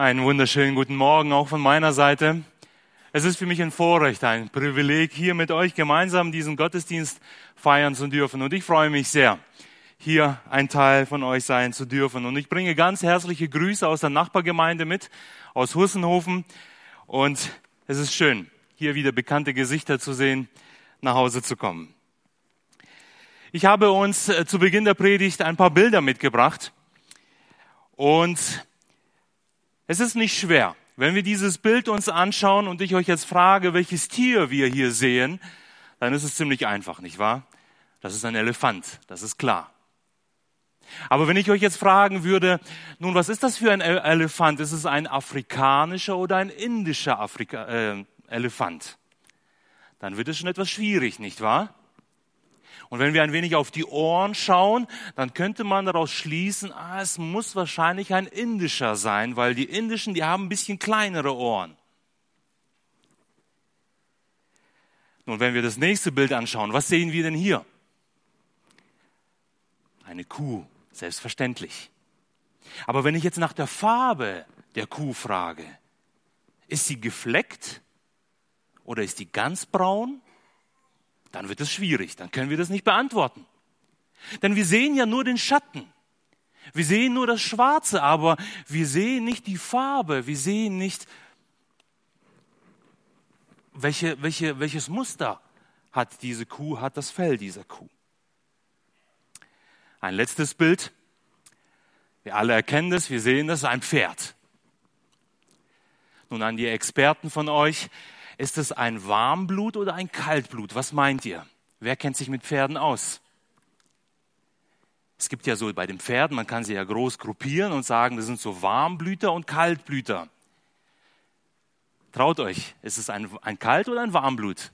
Einen wunderschönen guten Morgen auch von meiner Seite. Es ist für mich ein Vorrecht, ein Privileg, hier mit euch gemeinsam diesen Gottesdienst feiern zu dürfen. Und ich freue mich sehr, hier ein Teil von euch sein zu dürfen. Und ich bringe ganz herzliche Grüße aus der Nachbargemeinde mit, aus Hussenhofen. Und es ist schön, hier wieder bekannte Gesichter zu sehen, nach Hause zu kommen. Ich habe uns äh, zu Beginn der Predigt ein paar Bilder mitgebracht. Und es ist nicht schwer. Wenn wir dieses Bild uns anschauen und ich euch jetzt frage, welches Tier wir hier sehen, dann ist es ziemlich einfach, nicht wahr? Das ist ein Elefant, das ist klar. Aber wenn ich euch jetzt fragen würde, nun, was ist das für ein Elefant? Ist es ein afrikanischer oder ein indischer Afrika äh, Elefant? Dann wird es schon etwas schwierig, nicht wahr? Und wenn wir ein wenig auf die Ohren schauen, dann könnte man daraus schließen, ah, es muss wahrscheinlich ein indischer sein, weil die indischen, die haben ein bisschen kleinere Ohren. Nun, wenn wir das nächste Bild anschauen, was sehen wir denn hier? Eine Kuh, selbstverständlich. Aber wenn ich jetzt nach der Farbe der Kuh frage, ist sie gefleckt oder ist die ganz braun dann wird es schwierig, dann können wir das nicht beantworten. Denn wir sehen ja nur den Schatten. Wir sehen nur das Schwarze, aber wir sehen nicht die Farbe, wir sehen nicht, welche, welche, welches Muster hat diese Kuh, hat das Fell dieser Kuh. Ein letztes Bild. Wir alle erkennen das, wir sehen das, ein Pferd. Nun an die Experten von euch, ist es ein Warmblut oder ein Kaltblut? Was meint ihr? Wer kennt sich mit Pferden aus? Es gibt ja so bei den Pferden, man kann sie ja groß gruppieren und sagen, das sind so Warmblüter und Kaltblüter. Traut euch, ist es ein, ein Kalt- oder ein Warmblut?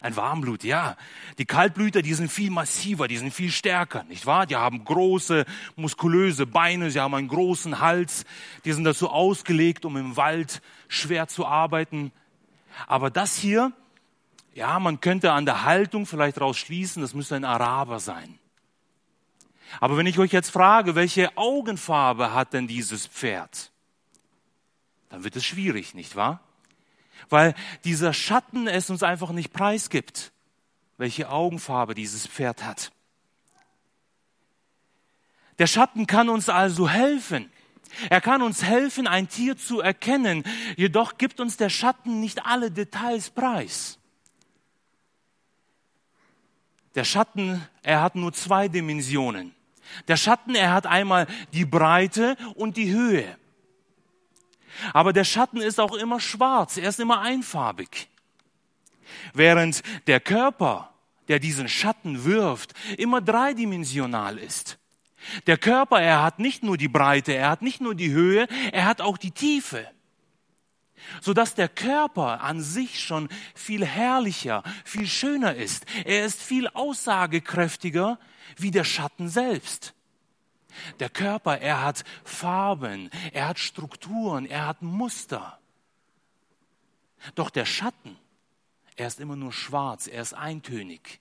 Ein Warmblut, ja. Die Kaltblüter, die sind viel massiver, die sind viel stärker, nicht wahr? Die haben große, muskulöse Beine, sie haben einen großen Hals, die sind dazu ausgelegt, um im Wald schwer zu arbeiten. Aber das hier, ja, man könnte an der Haltung vielleicht daraus schließen, das müsste ein Araber sein. Aber wenn ich euch jetzt frage, welche Augenfarbe hat denn dieses Pferd? Dann wird es schwierig, nicht wahr? Weil dieser Schatten es uns einfach nicht preisgibt, welche Augenfarbe dieses Pferd hat. Der Schatten kann uns also helfen. Er kann uns helfen, ein Tier zu erkennen, jedoch gibt uns der Schatten nicht alle Details preis. Der Schatten, er hat nur zwei Dimensionen. Der Schatten, er hat einmal die Breite und die Höhe. Aber der Schatten ist auch immer schwarz, er ist immer einfarbig. Während der Körper, der diesen Schatten wirft, immer dreidimensional ist. Der Körper, er hat nicht nur die Breite, er hat nicht nur die Höhe, er hat auch die Tiefe. Sodass der Körper an sich schon viel herrlicher, viel schöner ist. Er ist viel aussagekräftiger wie der Schatten selbst. Der Körper, er hat Farben, er hat Strukturen, er hat Muster. Doch der Schatten, er ist immer nur schwarz, er ist eintönig.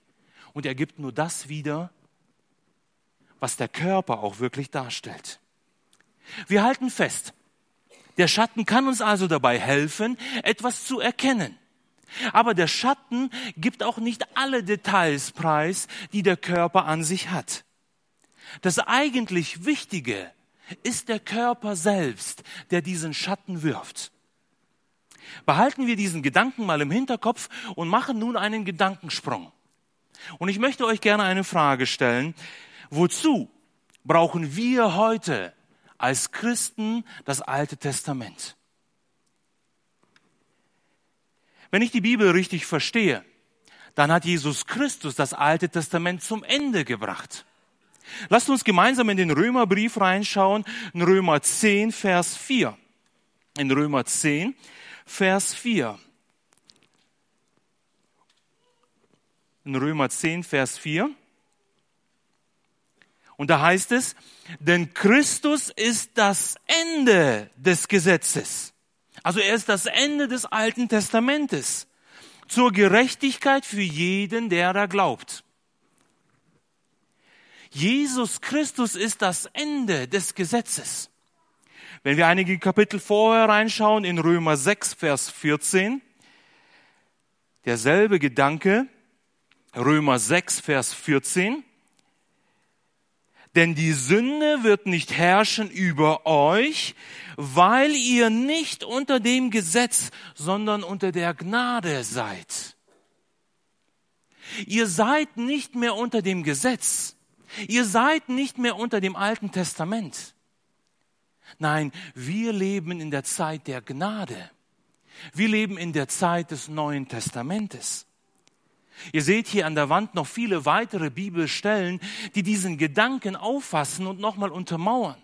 Und er gibt nur das wieder, was der Körper auch wirklich darstellt. Wir halten fest, der Schatten kann uns also dabei helfen, etwas zu erkennen. Aber der Schatten gibt auch nicht alle Details preis, die der Körper an sich hat. Das eigentlich Wichtige ist der Körper selbst, der diesen Schatten wirft. Behalten wir diesen Gedanken mal im Hinterkopf und machen nun einen Gedankensprung. Und ich möchte euch gerne eine Frage stellen. Wozu brauchen wir heute als Christen das Alte Testament? Wenn ich die Bibel richtig verstehe, dann hat Jesus Christus das Alte Testament zum Ende gebracht. Lasst uns gemeinsam in den Römerbrief reinschauen, in Römer 10, Vers 4. In Römer 10, Vers 4. In Römer 10, Vers 4. Und da heißt es, denn Christus ist das Ende des Gesetzes. Also er ist das Ende des Alten Testamentes zur Gerechtigkeit für jeden, der da glaubt. Jesus Christus ist das Ende des Gesetzes. Wenn wir einige Kapitel vorher reinschauen, in Römer 6, Vers 14, derselbe Gedanke, Römer 6, Vers 14, denn die Sünde wird nicht herrschen über euch, weil ihr nicht unter dem Gesetz, sondern unter der Gnade seid. Ihr seid nicht mehr unter dem Gesetz. Ihr seid nicht mehr unter dem Alten Testament. Nein, wir leben in der Zeit der Gnade. Wir leben in der Zeit des Neuen Testamentes. Ihr seht hier an der Wand noch viele weitere Bibelstellen, die diesen Gedanken auffassen und nochmal untermauern.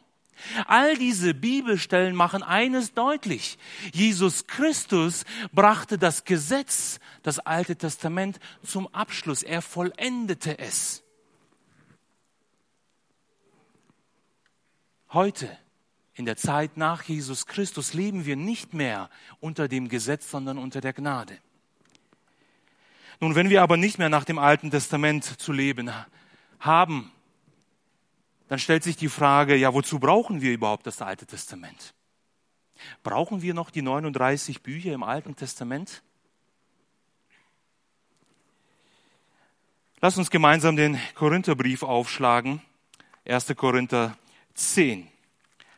All diese Bibelstellen machen eines deutlich. Jesus Christus brachte das Gesetz, das Alte Testament, zum Abschluss. Er vollendete es. Heute, in der Zeit nach Jesus Christus, leben wir nicht mehr unter dem Gesetz, sondern unter der Gnade. Nun, wenn wir aber nicht mehr nach dem Alten Testament zu leben haben, dann stellt sich die Frage, ja, wozu brauchen wir überhaupt das Alte Testament? Brauchen wir noch die 39 Bücher im Alten Testament? Lass uns gemeinsam den Korintherbrief aufschlagen. 1. Korinther 10,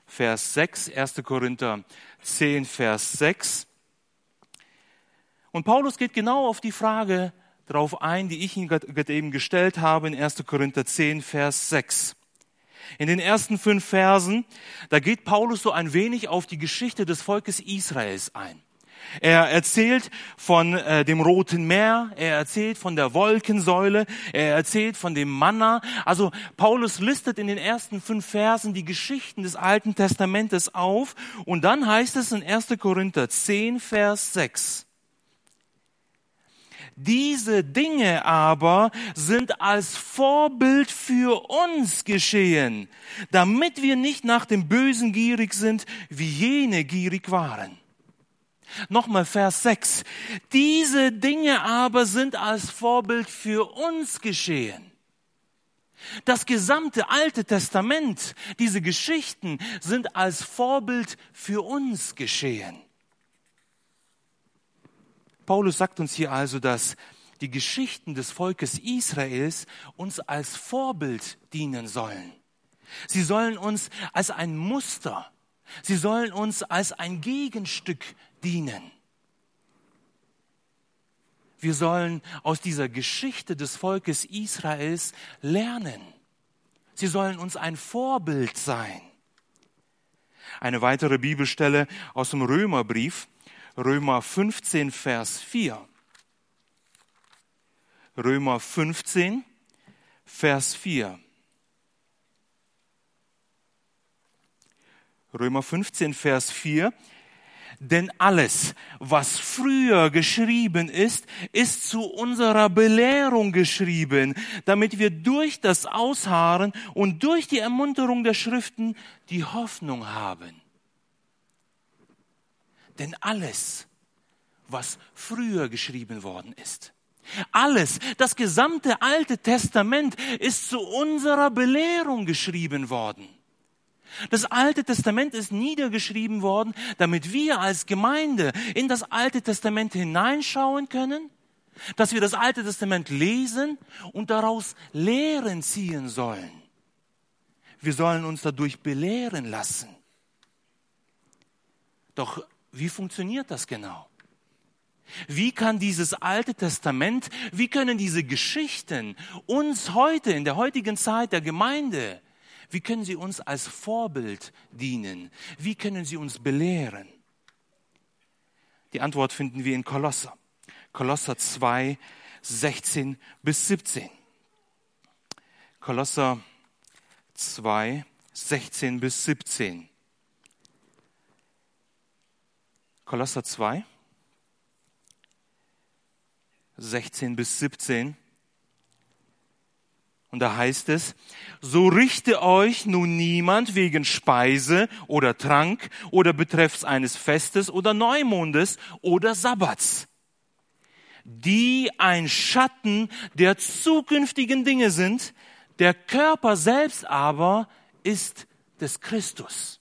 Vers 6. 1. Korinther 10, Vers 6. Und Paulus geht genau auf die Frage darauf ein, die ich ihm gerade eben gestellt habe in 1. Korinther 10, Vers 6. In den ersten fünf Versen, da geht Paulus so ein wenig auf die Geschichte des Volkes Israels ein. Er erzählt von äh, dem Roten Meer, er erzählt von der Wolkensäule, er erzählt von dem Manna. Also Paulus listet in den ersten fünf Versen die Geschichten des Alten Testamentes auf und dann heißt es in 1. Korinther 10, Vers 6. Diese Dinge aber sind als Vorbild für uns geschehen, damit wir nicht nach dem Bösen gierig sind, wie jene gierig waren. Nochmal Vers 6. Diese Dinge aber sind als Vorbild für uns geschehen. Das gesamte Alte Testament, diese Geschichten sind als Vorbild für uns geschehen. Paulus sagt uns hier also, dass die Geschichten des Volkes Israels uns als Vorbild dienen sollen. Sie sollen uns als ein Muster, sie sollen uns als ein Gegenstück dienen. Wir sollen aus dieser Geschichte des Volkes Israels lernen. Sie sollen uns ein Vorbild sein. Eine weitere Bibelstelle aus dem Römerbrief, Römer 15, Vers 4. Römer 15, Vers 4. Römer 15, Vers 4. Denn alles, was früher geschrieben ist, ist zu unserer Belehrung geschrieben, damit wir durch das Ausharren und durch die Ermunterung der Schriften die Hoffnung haben. Denn alles, was früher geschrieben worden ist, alles, das gesamte Alte Testament ist zu unserer Belehrung geschrieben worden. Das Alte Testament ist niedergeschrieben worden, damit wir als Gemeinde in das Alte Testament hineinschauen können, dass wir das Alte Testament lesen und daraus Lehren ziehen sollen. Wir sollen uns dadurch belehren lassen. Doch wie funktioniert das genau? Wie kann dieses Alte Testament, wie können diese Geschichten uns heute, in der heutigen Zeit der Gemeinde, wie können sie uns als Vorbild dienen? Wie können sie uns belehren? Die Antwort finden wir in Kolosser. Kolosser 2, 16 bis 17. Kolosser 2, 16 bis 17. Kolosser 2, 16 bis 17. Und da heißt es, so richte euch nun niemand wegen Speise oder Trank oder betreffs eines Festes oder Neumondes oder Sabbats, die ein Schatten der zukünftigen Dinge sind, der Körper selbst aber ist des Christus.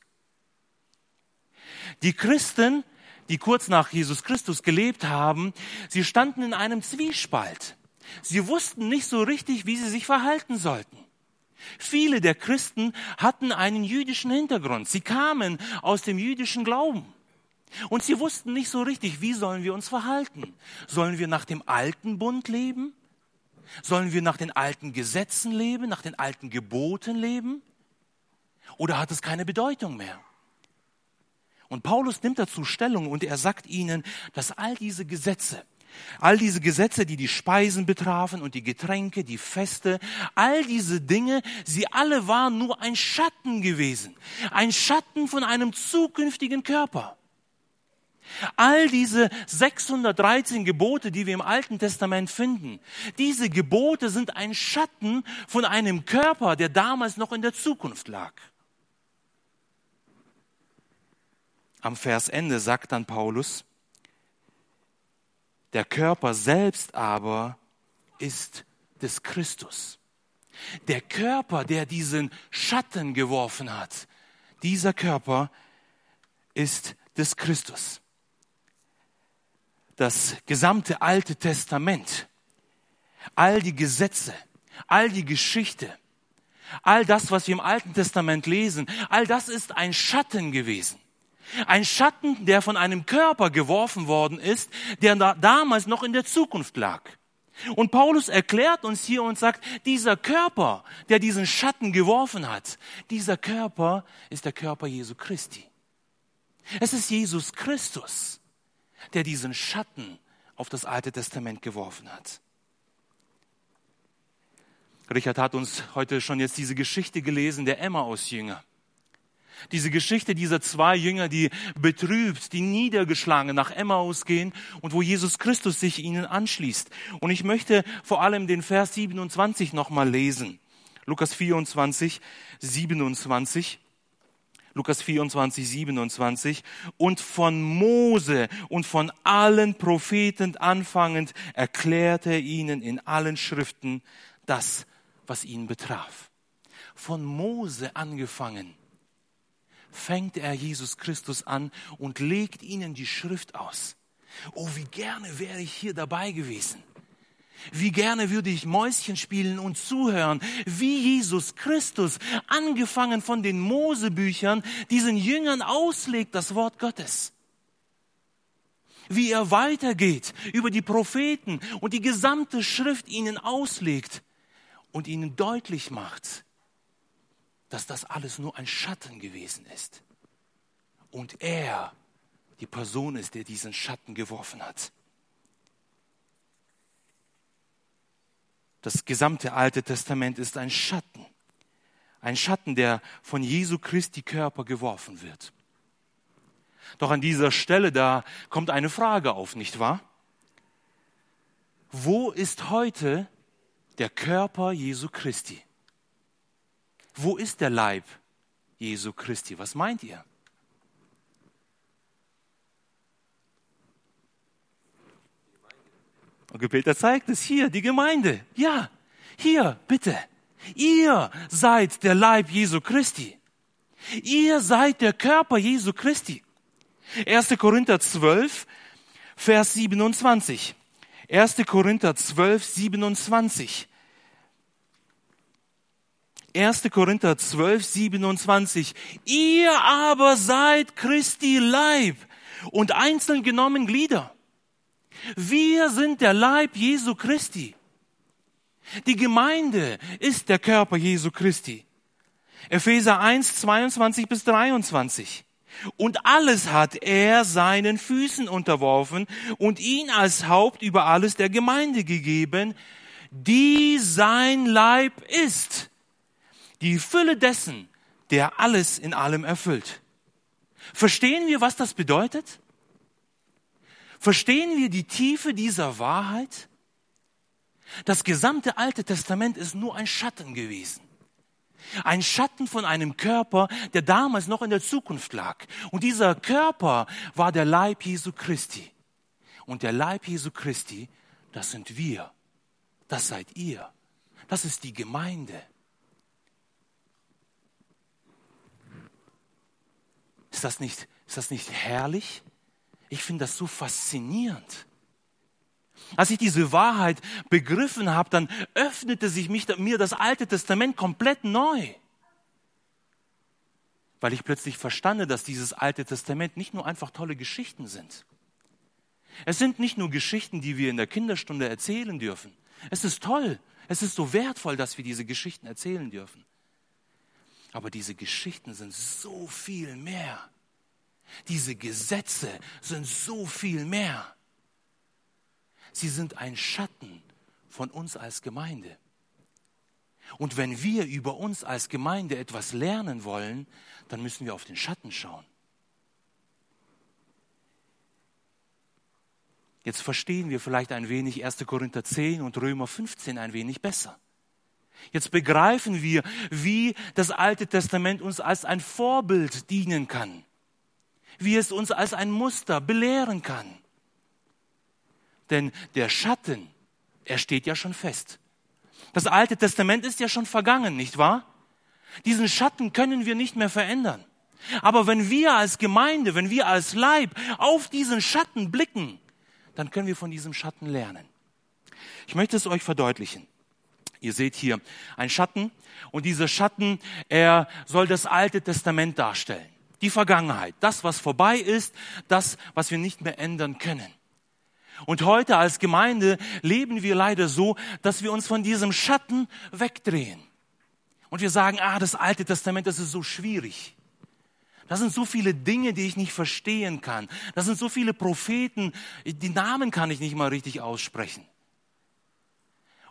Die Christen, die kurz nach Jesus Christus gelebt haben, sie standen in einem Zwiespalt. Sie wussten nicht so richtig, wie sie sich verhalten sollten. Viele der Christen hatten einen jüdischen Hintergrund. Sie kamen aus dem jüdischen Glauben. Und sie wussten nicht so richtig, wie sollen wir uns verhalten? Sollen wir nach dem alten Bund leben? Sollen wir nach den alten Gesetzen leben, nach den alten Geboten leben? Oder hat es keine Bedeutung mehr? Und Paulus nimmt dazu Stellung und er sagt ihnen, dass all diese Gesetze, all diese Gesetze, die die Speisen betrafen und die Getränke, die Feste, all diese Dinge, sie alle waren nur ein Schatten gewesen. Ein Schatten von einem zukünftigen Körper. All diese 613 Gebote, die wir im Alten Testament finden, diese Gebote sind ein Schatten von einem Körper, der damals noch in der Zukunft lag. Am Versende sagt dann Paulus, der Körper selbst aber ist des Christus. Der Körper, der diesen Schatten geworfen hat, dieser Körper ist des Christus. Das gesamte Alte Testament, all die Gesetze, all die Geschichte, all das, was wir im Alten Testament lesen, all das ist ein Schatten gewesen. Ein Schatten, der von einem Körper geworfen worden ist, der damals noch in der Zukunft lag. Und Paulus erklärt uns hier und sagt, dieser Körper, der diesen Schatten geworfen hat, dieser Körper ist der Körper Jesu Christi. Es ist Jesus Christus, der diesen Schatten auf das Alte Testament geworfen hat. Richard hat uns heute schon jetzt diese Geschichte gelesen, der Emmaus-Jünger. Diese Geschichte dieser zwei Jünger, die betrübt, die niedergeschlagen nach Emmaus gehen und wo Jesus Christus sich ihnen anschließt. Und ich möchte vor allem den Vers 27 nochmal lesen. Lukas 24, 27. Lukas 24, 27. Und von Mose und von allen Propheten anfangend erklärte er ihnen in allen Schriften das, was ihn betraf. Von Mose angefangen fängt er Jesus Christus an und legt ihnen die Schrift aus. Oh, wie gerne wäre ich hier dabei gewesen. Wie gerne würde ich Mäuschen spielen und zuhören, wie Jesus Christus, angefangen von den Mosebüchern, diesen Jüngern auslegt das Wort Gottes. Wie er weitergeht über die Propheten und die gesamte Schrift ihnen auslegt und ihnen deutlich macht, dass das alles nur ein Schatten gewesen ist. Und er die Person ist, der diesen Schatten geworfen hat. Das gesamte Alte Testament ist ein Schatten. Ein Schatten, der von Jesu Christi Körper geworfen wird. Doch an dieser Stelle, da kommt eine Frage auf, nicht wahr? Wo ist heute der Körper Jesu Christi? Wo ist der Leib Jesu Christi? Was meint ihr? Und Peter zeigt es hier, die Gemeinde. Ja, hier, bitte. Ihr seid der Leib Jesu Christi. Ihr seid der Körper Jesu Christi. 1. Korinther 12, Vers 27. 1. Korinther 12, 27. 1. Korinther 12, 27. Ihr aber seid Christi Leib und einzeln genommen Glieder. Wir sind der Leib Jesu Christi. Die Gemeinde ist der Körper Jesu Christi. Epheser 1, 22 bis 23. Und alles hat er seinen Füßen unterworfen und ihn als Haupt über alles der Gemeinde gegeben, die sein Leib ist die Fülle dessen, der alles in allem erfüllt. Verstehen wir, was das bedeutet? Verstehen wir die Tiefe dieser Wahrheit? Das gesamte Alte Testament ist nur ein Schatten gewesen. Ein Schatten von einem Körper, der damals noch in der Zukunft lag. Und dieser Körper war der Leib Jesu Christi. Und der Leib Jesu Christi, das sind wir. Das seid ihr. Das ist die Gemeinde. Ist das nicht, ist das nicht herrlich? Ich finde das so faszinierend. Als ich diese Wahrheit begriffen habe, dann öffnete sich mich, mir das Alte Testament komplett neu. Weil ich plötzlich verstande, dass dieses Alte Testament nicht nur einfach tolle Geschichten sind. Es sind nicht nur Geschichten, die wir in der Kinderstunde erzählen dürfen. Es ist toll, es ist so wertvoll, dass wir diese Geschichten erzählen dürfen. Aber diese Geschichten sind so viel mehr. Diese Gesetze sind so viel mehr. Sie sind ein Schatten von uns als Gemeinde. Und wenn wir über uns als Gemeinde etwas lernen wollen, dann müssen wir auf den Schatten schauen. Jetzt verstehen wir vielleicht ein wenig 1. Korinther 10 und Römer 15 ein wenig besser. Jetzt begreifen wir, wie das Alte Testament uns als ein Vorbild dienen kann, wie es uns als ein Muster belehren kann. Denn der Schatten, er steht ja schon fest. Das Alte Testament ist ja schon vergangen, nicht wahr? Diesen Schatten können wir nicht mehr verändern. Aber wenn wir als Gemeinde, wenn wir als Leib auf diesen Schatten blicken, dann können wir von diesem Schatten lernen. Ich möchte es euch verdeutlichen. Ihr seht hier einen Schatten und dieser Schatten, er soll das Alte Testament darstellen. Die Vergangenheit, das, was vorbei ist, das, was wir nicht mehr ändern können. Und heute als Gemeinde leben wir leider so, dass wir uns von diesem Schatten wegdrehen. Und wir sagen, ah, das Alte Testament, das ist so schwierig. Das sind so viele Dinge, die ich nicht verstehen kann. Das sind so viele Propheten, die Namen kann ich nicht mal richtig aussprechen.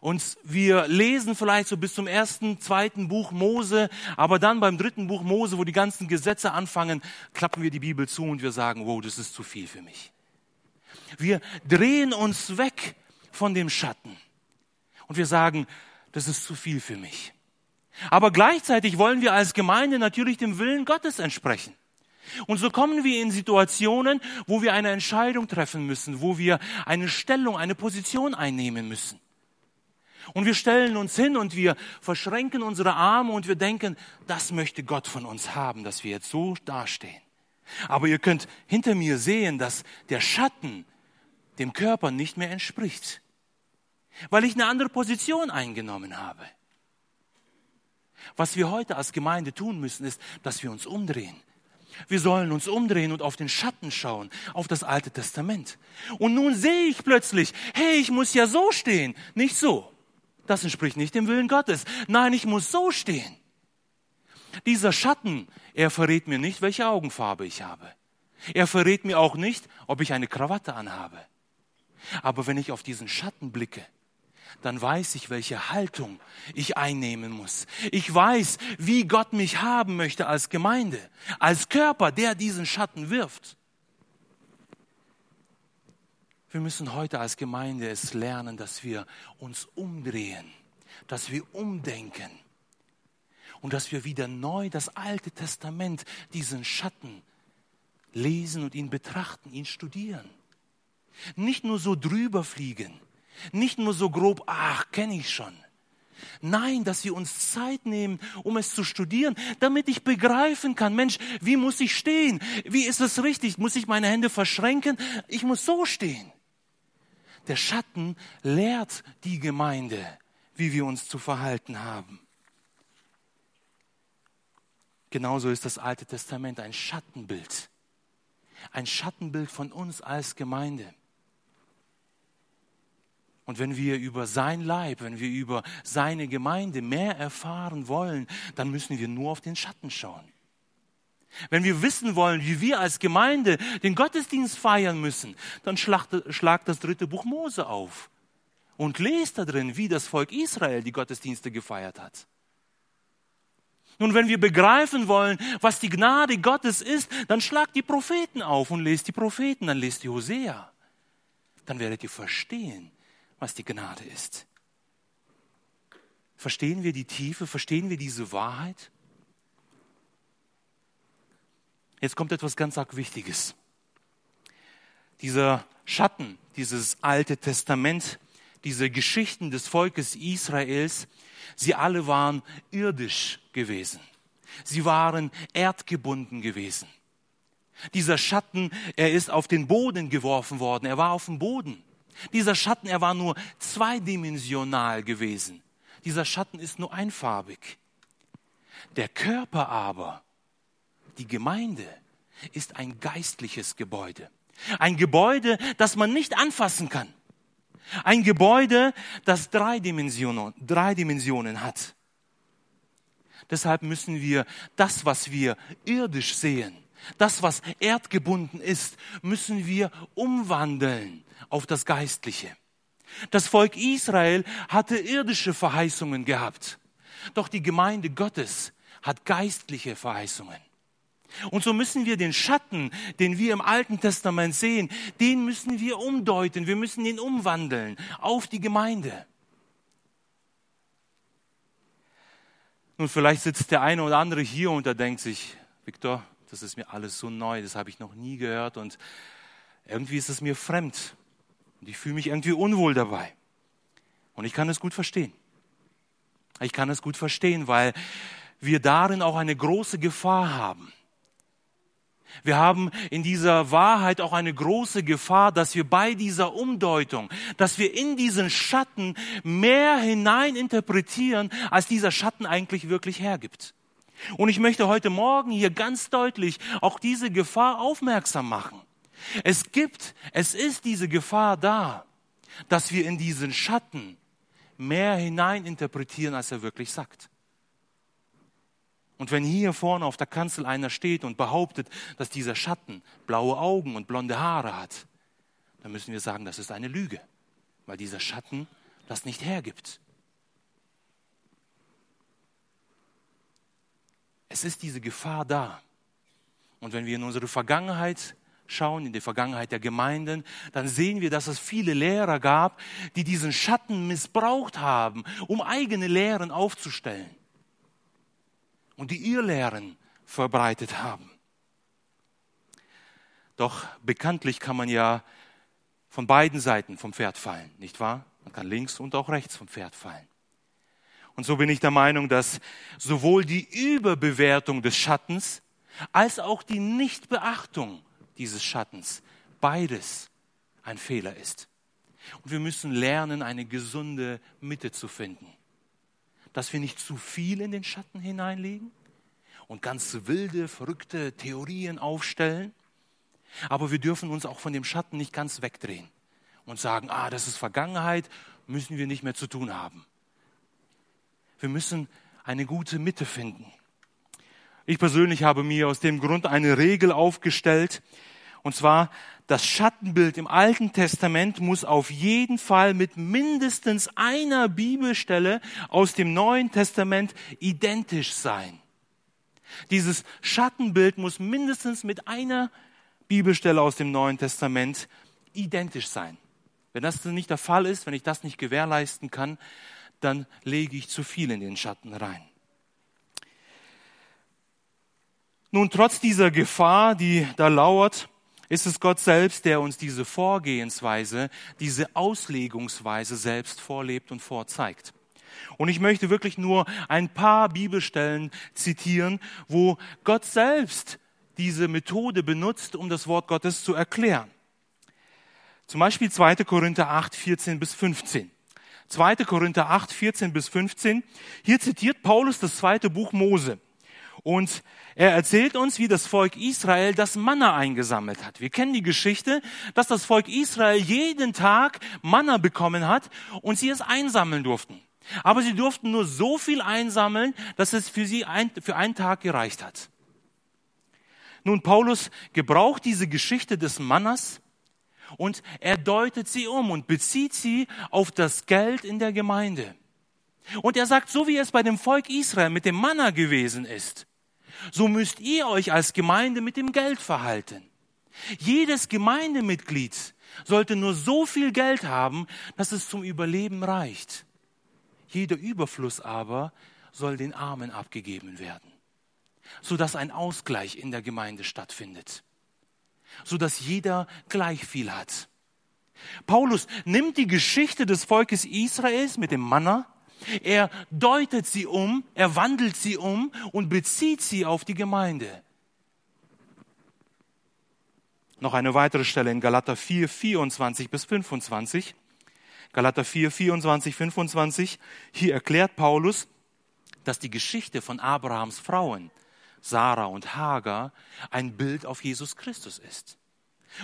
Und wir lesen vielleicht so bis zum ersten, zweiten Buch Mose, aber dann beim dritten Buch Mose, wo die ganzen Gesetze anfangen, klappen wir die Bibel zu und wir sagen, wow, das ist zu viel für mich. Wir drehen uns weg von dem Schatten und wir sagen, das ist zu viel für mich. Aber gleichzeitig wollen wir als Gemeinde natürlich dem Willen Gottes entsprechen. Und so kommen wir in Situationen, wo wir eine Entscheidung treffen müssen, wo wir eine Stellung, eine Position einnehmen müssen. Und wir stellen uns hin und wir verschränken unsere Arme und wir denken, das möchte Gott von uns haben, dass wir jetzt so dastehen. Aber ihr könnt hinter mir sehen, dass der Schatten dem Körper nicht mehr entspricht, weil ich eine andere Position eingenommen habe. Was wir heute als Gemeinde tun müssen, ist, dass wir uns umdrehen. Wir sollen uns umdrehen und auf den Schatten schauen, auf das Alte Testament. Und nun sehe ich plötzlich, hey, ich muss ja so stehen, nicht so. Das entspricht nicht dem Willen Gottes. Nein, ich muss so stehen. Dieser Schatten, er verrät mir nicht, welche Augenfarbe ich habe. Er verrät mir auch nicht, ob ich eine Krawatte anhabe. Aber wenn ich auf diesen Schatten blicke, dann weiß ich, welche Haltung ich einnehmen muss. Ich weiß, wie Gott mich haben möchte als Gemeinde, als Körper, der diesen Schatten wirft. Wir müssen heute als Gemeinde es lernen, dass wir uns umdrehen, dass wir umdenken und dass wir wieder neu das Alte Testament, diesen Schatten lesen und ihn betrachten, ihn studieren. Nicht nur so drüber fliegen, nicht nur so grob, ach, kenne ich schon. Nein, dass wir uns Zeit nehmen, um es zu studieren, damit ich begreifen kann, Mensch, wie muss ich stehen? Wie ist es richtig? Muss ich meine Hände verschränken? Ich muss so stehen. Der Schatten lehrt die Gemeinde, wie wir uns zu verhalten haben. Genauso ist das Alte Testament ein Schattenbild. Ein Schattenbild von uns als Gemeinde. Und wenn wir über sein Leib, wenn wir über seine Gemeinde mehr erfahren wollen, dann müssen wir nur auf den Schatten schauen. Wenn wir wissen wollen, wie wir als Gemeinde den Gottesdienst feiern müssen, dann schlagt das dritte Buch Mose auf und lest da drin, wie das Volk Israel die Gottesdienste gefeiert hat. Nun, wenn wir begreifen wollen, was die Gnade Gottes ist, dann schlagt die Propheten auf und lest die Propheten, dann lest die Hosea. Dann werdet ihr verstehen, was die Gnade ist. Verstehen wir die Tiefe? Verstehen wir diese Wahrheit? Jetzt kommt etwas ganz arg Wichtiges. Dieser Schatten, dieses alte Testament, diese Geschichten des Volkes Israels, sie alle waren irdisch gewesen. Sie waren erdgebunden gewesen. Dieser Schatten, er ist auf den Boden geworfen worden. Er war auf dem Boden. Dieser Schatten, er war nur zweidimensional gewesen. Dieser Schatten ist nur einfarbig. Der Körper aber, die Gemeinde, ist ein geistliches Gebäude. Ein Gebäude, das man nicht anfassen kann. Ein Gebäude, das drei Dimensionen, drei Dimensionen hat. Deshalb müssen wir das, was wir irdisch sehen, das, was erdgebunden ist, müssen wir umwandeln auf das Geistliche. Das Volk Israel hatte irdische Verheißungen gehabt, doch die Gemeinde Gottes hat geistliche Verheißungen. Und so müssen wir den Schatten, den wir im Alten Testament sehen, den müssen wir umdeuten, wir müssen ihn umwandeln auf die Gemeinde. Nun, vielleicht sitzt der eine oder andere hier und er denkt sich, Viktor, das ist mir alles so neu, das habe ich noch nie gehört und irgendwie ist es mir fremd und ich fühle mich irgendwie unwohl dabei. Und ich kann es gut verstehen. Ich kann es gut verstehen, weil wir darin auch eine große Gefahr haben. Wir haben in dieser Wahrheit auch eine große Gefahr, dass wir bei dieser Umdeutung, dass wir in diesen Schatten mehr hinein interpretieren, als dieser Schatten eigentlich wirklich hergibt. Und ich möchte heute Morgen hier ganz deutlich auch diese Gefahr aufmerksam machen. Es gibt, es ist diese Gefahr da, dass wir in diesen Schatten mehr hinein interpretieren, als er wirklich sagt. Und wenn hier vorne auf der Kanzel einer steht und behauptet, dass dieser Schatten blaue Augen und blonde Haare hat, dann müssen wir sagen, das ist eine Lüge, weil dieser Schatten das nicht hergibt. Es ist diese Gefahr da. Und wenn wir in unsere Vergangenheit schauen, in die Vergangenheit der Gemeinden, dann sehen wir, dass es viele Lehrer gab, die diesen Schatten missbraucht haben, um eigene Lehren aufzustellen und die Irrlehren verbreitet haben. Doch bekanntlich kann man ja von beiden Seiten vom Pferd fallen, nicht wahr? Man kann links und auch rechts vom Pferd fallen. Und so bin ich der Meinung, dass sowohl die Überbewertung des Schattens als auch die Nichtbeachtung dieses Schattens beides ein Fehler ist. Und wir müssen lernen, eine gesunde Mitte zu finden dass wir nicht zu viel in den Schatten hineinlegen und ganz wilde, verrückte Theorien aufstellen. Aber wir dürfen uns auch von dem Schatten nicht ganz wegdrehen und sagen, ah, das ist Vergangenheit, müssen wir nicht mehr zu tun haben. Wir müssen eine gute Mitte finden. Ich persönlich habe mir aus dem Grund eine Regel aufgestellt, und zwar, das Schattenbild im Alten Testament muss auf jeden Fall mit mindestens einer Bibelstelle aus dem Neuen Testament identisch sein. Dieses Schattenbild muss mindestens mit einer Bibelstelle aus dem Neuen Testament identisch sein. Wenn das nicht der Fall ist, wenn ich das nicht gewährleisten kann, dann lege ich zu viel in den Schatten rein. Nun, trotz dieser Gefahr, die da lauert, ist es Gott selbst, der uns diese Vorgehensweise, diese Auslegungsweise selbst vorlebt und vorzeigt. Und ich möchte wirklich nur ein paar Bibelstellen zitieren, wo Gott selbst diese Methode benutzt, um das Wort Gottes zu erklären. Zum Beispiel 2. Korinther 8, 14 bis 15. 2. Korinther 8, 14 bis 15. Hier zitiert Paulus das zweite Buch Mose. Und er erzählt uns, wie das Volk Israel das Manna eingesammelt hat. Wir kennen die Geschichte, dass das Volk Israel jeden Tag Manna bekommen hat und sie es einsammeln durften. Aber sie durften nur so viel einsammeln, dass es für sie ein, für einen Tag gereicht hat. Nun, Paulus gebraucht diese Geschichte des Mannas und er deutet sie um und bezieht sie auf das Geld in der Gemeinde. Und er sagt, so wie es bei dem Volk Israel mit dem Manna gewesen ist, so müsst ihr euch als Gemeinde mit dem Geld verhalten. Jedes Gemeindemitglied sollte nur so viel Geld haben, dass es zum Überleben reicht. Jeder Überfluss aber soll den Armen abgegeben werden, sodass ein Ausgleich in der Gemeinde stattfindet, sodass jeder gleich viel hat. Paulus nimmt die Geschichte des Volkes Israels mit dem Manna er deutet sie um, er wandelt sie um und bezieht sie auf die Gemeinde. noch eine weitere Stelle in Galater 4, 24 bis 25. Galater 4, 24, 25. Hier erklärt Paulus, dass die Geschichte von Abrahams Frauen, Sarah und Hagar, ein Bild auf Jesus Christus ist.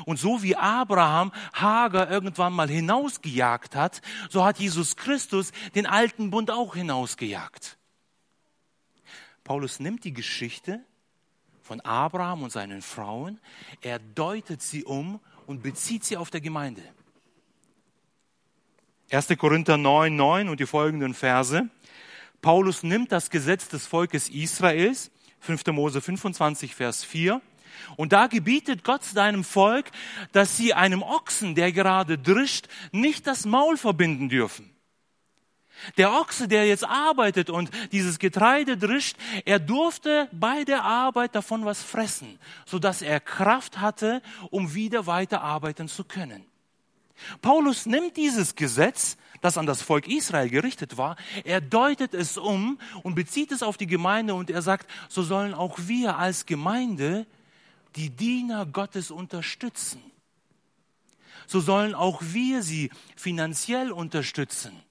Und so wie Abraham Hagar irgendwann mal hinausgejagt hat, so hat Jesus Christus den alten Bund auch hinausgejagt. Paulus nimmt die Geschichte von Abraham und seinen Frauen, er deutet sie um und bezieht sie auf der Gemeinde. 1. Korinther 9, 9 und die folgenden Verse. Paulus nimmt das Gesetz des Volkes Israels, 5. Mose 25, Vers 4, und da gebietet Gott seinem Volk, dass sie einem Ochsen, der gerade drischt, nicht das Maul verbinden dürfen. Der Ochse, der jetzt arbeitet und dieses Getreide drischt, er durfte bei der Arbeit davon was fressen, sodass er Kraft hatte, um wieder weiter arbeiten zu können. Paulus nimmt dieses Gesetz, das an das Volk Israel gerichtet war, er deutet es um und bezieht es auf die Gemeinde und er sagt, so sollen auch wir als Gemeinde die Diener Gottes unterstützen. So sollen auch wir sie finanziell unterstützen.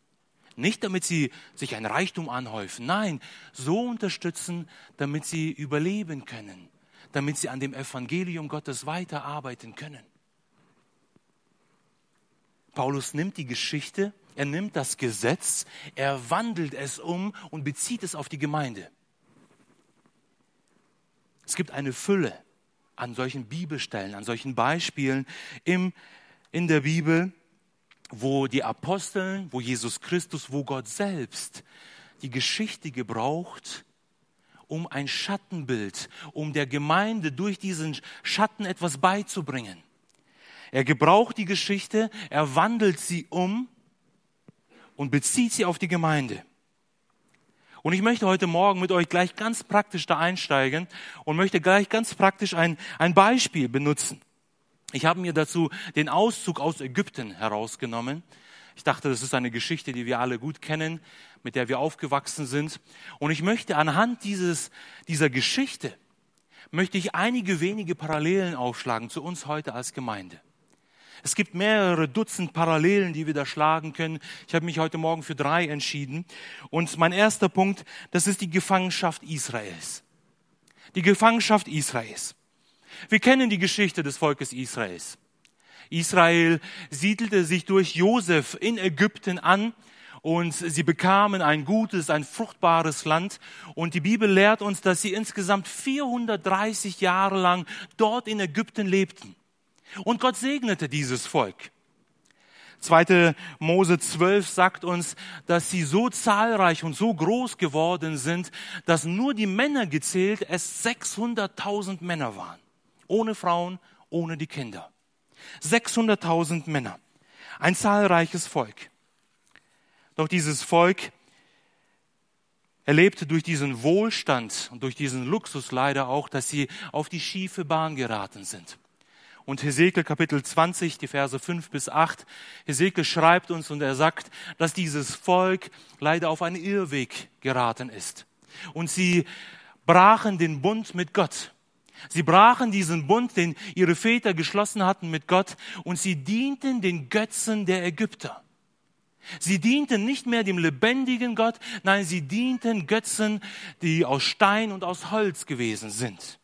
Nicht damit sie sich ein Reichtum anhäufen, nein, so unterstützen, damit sie überleben können, damit sie an dem Evangelium Gottes weiterarbeiten können. Paulus nimmt die Geschichte, er nimmt das Gesetz, er wandelt es um und bezieht es auf die Gemeinde. Es gibt eine Fülle an solchen Bibelstellen, an solchen Beispielen im, in der Bibel, wo die Aposteln, wo Jesus Christus, wo Gott selbst die Geschichte gebraucht, um ein Schattenbild, um der Gemeinde durch diesen Schatten etwas beizubringen. Er gebraucht die Geschichte, er wandelt sie um und bezieht sie auf die Gemeinde. Und ich möchte heute Morgen mit euch gleich ganz praktisch da einsteigen und möchte gleich ganz praktisch ein, ein Beispiel benutzen. Ich habe mir dazu den Auszug aus Ägypten herausgenommen. Ich dachte, das ist eine Geschichte, die wir alle gut kennen, mit der wir aufgewachsen sind. Und ich möchte anhand dieses, dieser Geschichte, möchte ich einige wenige Parallelen aufschlagen zu uns heute als Gemeinde. Es gibt mehrere Dutzend Parallelen, die wir da schlagen können. Ich habe mich heute Morgen für drei entschieden. Und mein erster Punkt, das ist die Gefangenschaft Israels. Die Gefangenschaft Israels. Wir kennen die Geschichte des Volkes Israels. Israel siedelte sich durch Josef in Ägypten an und sie bekamen ein gutes, ein fruchtbares Land. Und die Bibel lehrt uns, dass sie insgesamt 430 Jahre lang dort in Ägypten lebten. Und Gott segnete dieses Volk. 2. Mose 12 sagt uns, dass sie so zahlreich und so groß geworden sind, dass nur die Männer gezählt es 600.000 Männer waren. Ohne Frauen, ohne die Kinder. 600.000 Männer. Ein zahlreiches Volk. Doch dieses Volk erlebte durch diesen Wohlstand und durch diesen Luxus leider auch, dass sie auf die schiefe Bahn geraten sind und Hesekiel Kapitel 20, die Verse 5 bis 8. Hesekiel schreibt uns und er sagt, dass dieses Volk leider auf einen Irrweg geraten ist. Und sie brachen den Bund mit Gott. Sie brachen diesen Bund, den ihre Väter geschlossen hatten mit Gott, und sie dienten den Götzen der Ägypter. Sie dienten nicht mehr dem lebendigen Gott, nein, sie dienten Götzen, die aus Stein und aus Holz gewesen sind.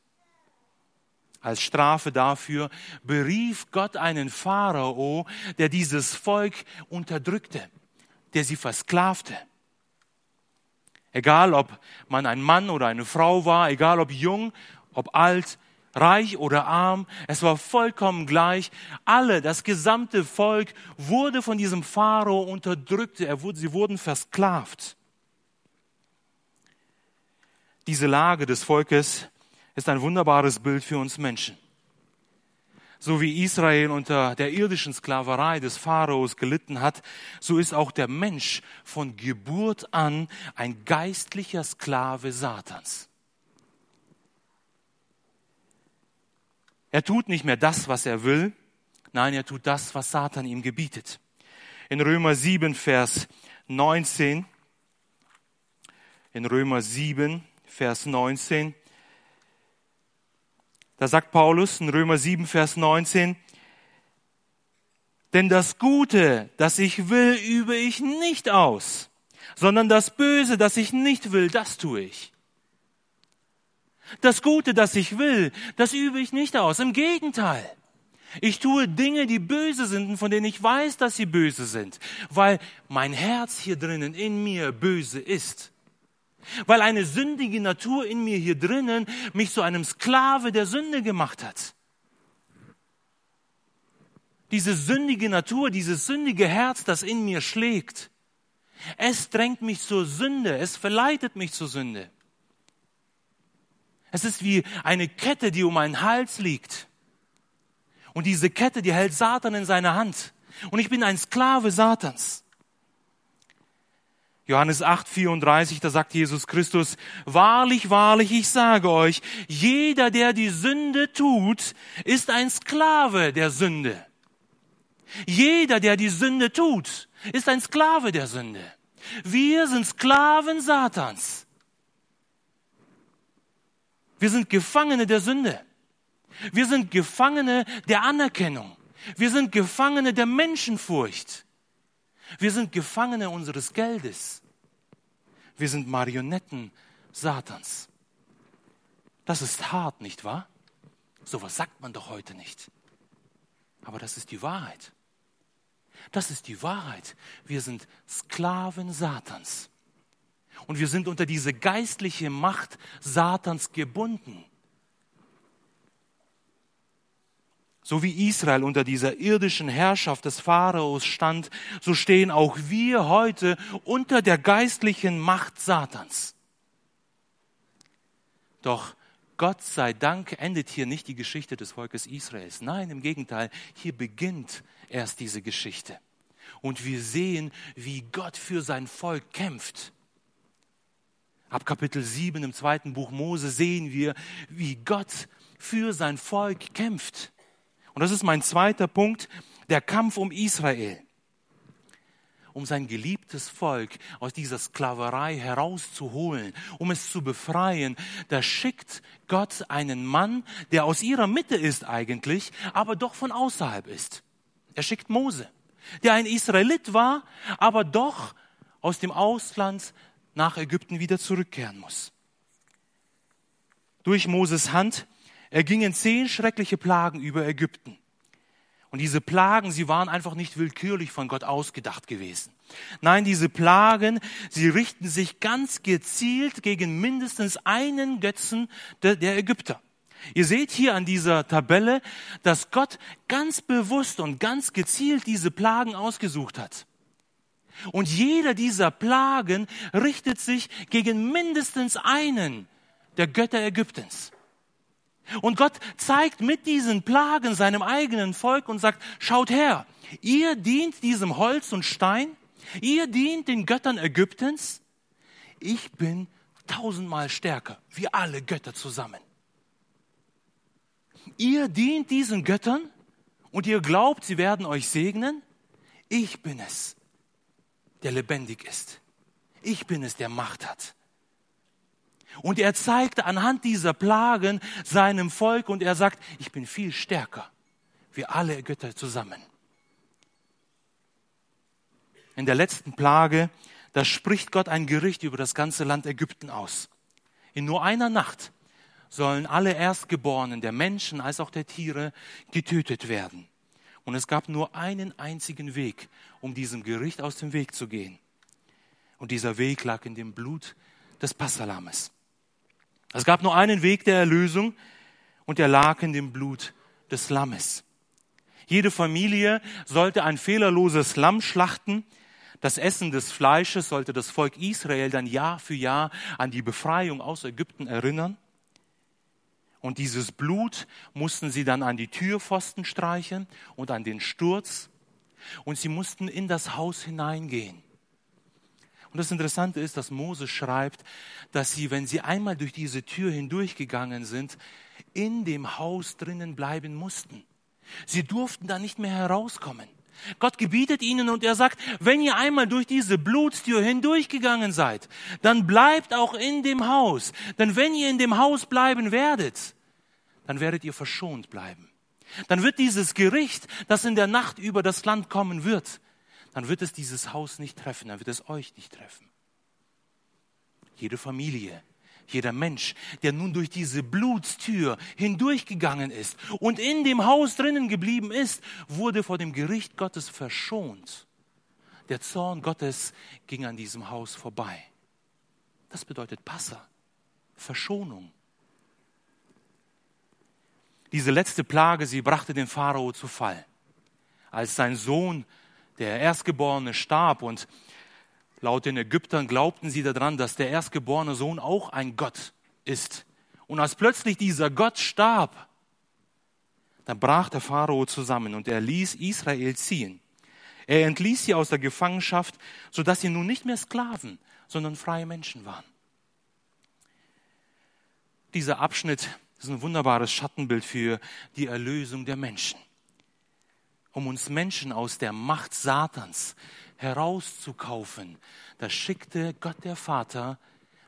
Als Strafe dafür berief Gott einen Pharao, der dieses Volk unterdrückte, der sie versklavte. Egal, ob man ein Mann oder eine Frau war, egal ob jung, ob alt, reich oder arm, es war vollkommen gleich. Alle, das gesamte Volk wurde von diesem Pharao unterdrückt, er wurde, sie wurden versklavt. Diese Lage des Volkes ist ein wunderbares Bild für uns Menschen. So wie Israel unter der irdischen Sklaverei des Pharaos gelitten hat, so ist auch der Mensch von Geburt an ein geistlicher Sklave Satans. Er tut nicht mehr das, was er will, nein, er tut das, was Satan ihm gebietet. In Römer 7, Vers 19, in Römer 7, Vers 19, Da sagt Paulus in Römer 7, Vers 19, denn das Gute, das ich will, übe ich nicht aus, sondern das Böse, das ich nicht will, das tue ich. Das Gute, das ich will, das übe ich nicht aus. Im Gegenteil. Ich tue Dinge, die böse sind und von denen ich weiß, dass sie böse sind, weil mein Herz hier drinnen in mir böse ist. Weil eine sündige Natur in mir hier drinnen mich zu einem Sklave der Sünde gemacht hat. Diese sündige Natur, dieses sündige Herz, das in mir schlägt, es drängt mich zur Sünde, es verleitet mich zur Sünde. Es ist wie eine Kette, die um meinen Hals liegt. Und diese Kette, die hält Satan in seiner Hand. Und ich bin ein Sklave Satans. Johannes 8, 34, da sagt Jesus Christus, wahrlich, wahrlich, ich sage euch, jeder, der die Sünde tut, ist ein Sklave der Sünde. Jeder, der die Sünde tut, ist ein Sklave der Sünde. Wir sind Sklaven Satans. Wir sind Gefangene der Sünde. Wir sind Gefangene der Anerkennung. Wir sind Gefangene der Menschenfurcht. Wir sind Gefangene unseres Geldes. Wir sind Marionetten Satans. Das ist hart, nicht wahr? So was sagt man doch heute nicht. Aber das ist die Wahrheit. Das ist die Wahrheit. Wir sind Sklaven Satans. Und wir sind unter diese geistliche Macht Satans gebunden. So wie Israel unter dieser irdischen Herrschaft des Pharaos stand, so stehen auch wir heute unter der geistlichen Macht Satans. Doch Gott sei Dank endet hier nicht die Geschichte des Volkes Israels. Nein, im Gegenteil, hier beginnt erst diese Geschichte. Und wir sehen, wie Gott für sein Volk kämpft. Ab Kapitel 7 im zweiten Buch Mose sehen wir, wie Gott für sein Volk kämpft. Und das ist mein zweiter Punkt, der Kampf um Israel. Um sein geliebtes Volk aus dieser Sklaverei herauszuholen, um es zu befreien, da schickt Gott einen Mann, der aus ihrer Mitte ist eigentlich, aber doch von außerhalb ist. Er schickt Mose, der ein Israelit war, aber doch aus dem Ausland nach Ägypten wieder zurückkehren muss. Durch Moses Hand ergingen zehn schreckliche Plagen über Ägypten. Und diese Plagen, sie waren einfach nicht willkürlich von Gott ausgedacht gewesen. Nein, diese Plagen, sie richten sich ganz gezielt gegen mindestens einen Götzen der, der Ägypter. Ihr seht hier an dieser Tabelle, dass Gott ganz bewusst und ganz gezielt diese Plagen ausgesucht hat. Und jeder dieser Plagen richtet sich gegen mindestens einen der Götter Ägyptens. Und Gott zeigt mit diesen Plagen seinem eigenen Volk und sagt, schaut her, ihr dient diesem Holz und Stein, ihr dient den Göttern Ägyptens, ich bin tausendmal stärker, wie alle Götter zusammen. Ihr dient diesen Göttern und ihr glaubt, sie werden euch segnen, ich bin es, der lebendig ist. Ich bin es, der Macht hat. Und er zeigt anhand dieser Plagen seinem Volk und er sagt, ich bin viel stärker, wie alle Götter zusammen. In der letzten Plage, da spricht Gott ein Gericht über das ganze Land Ägypten aus. In nur einer Nacht sollen alle Erstgeborenen der Menschen als auch der Tiere getötet werden. Und es gab nur einen einzigen Weg, um diesem Gericht aus dem Weg zu gehen. Und dieser Weg lag in dem Blut des Passalames. Es gab nur einen Weg der Erlösung und der lag in dem Blut des Lammes. Jede Familie sollte ein fehlerloses Lamm schlachten. Das Essen des Fleisches sollte das Volk Israel dann Jahr für Jahr an die Befreiung aus Ägypten erinnern. Und dieses Blut mussten sie dann an die Türpfosten streichen und an den Sturz. Und sie mussten in das Haus hineingehen. Und das Interessante ist, dass Mose schreibt, dass sie, wenn sie einmal durch diese Tür hindurchgegangen sind, in dem Haus drinnen bleiben mussten. Sie durften da nicht mehr herauskommen. Gott gebietet ihnen und er sagt, wenn ihr einmal durch diese Blutstür hindurchgegangen seid, dann bleibt auch in dem Haus. Denn wenn ihr in dem Haus bleiben werdet, dann werdet ihr verschont bleiben. Dann wird dieses Gericht, das in der Nacht über das Land kommen wird, dann wird es dieses Haus nicht treffen, dann wird es euch nicht treffen. Jede Familie, jeder Mensch, der nun durch diese Blutstür hindurchgegangen ist und in dem Haus drinnen geblieben ist, wurde vor dem Gericht Gottes verschont. Der Zorn Gottes ging an diesem Haus vorbei. Das bedeutet Passa, Verschonung. Diese letzte Plage, sie brachte den Pharao zu Fall. Als sein Sohn, der Erstgeborene, starb und laut den Ägyptern glaubten sie daran, dass der erstgeborene Sohn auch ein Gott ist. Und als plötzlich dieser Gott starb, dann brach der Pharao zusammen und er ließ Israel ziehen. Er entließ sie aus der Gefangenschaft, sodass sie nun nicht mehr Sklaven, sondern freie Menschen waren. Dieser Abschnitt ist ein wunderbares Schattenbild für die Erlösung der Menschen. Um uns Menschen aus der Macht Satans herauszukaufen, da schickte Gott der Vater